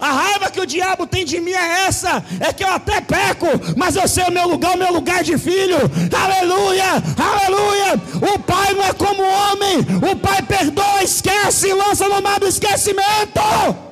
A raiva que o diabo tem de mim é essa: é que eu até peco, mas eu sei o meu lugar, o meu lugar de filho. Aleluia, aleluia. O pai não é como homem, o pai perdoa, esquece, lança no mar do esquecimento.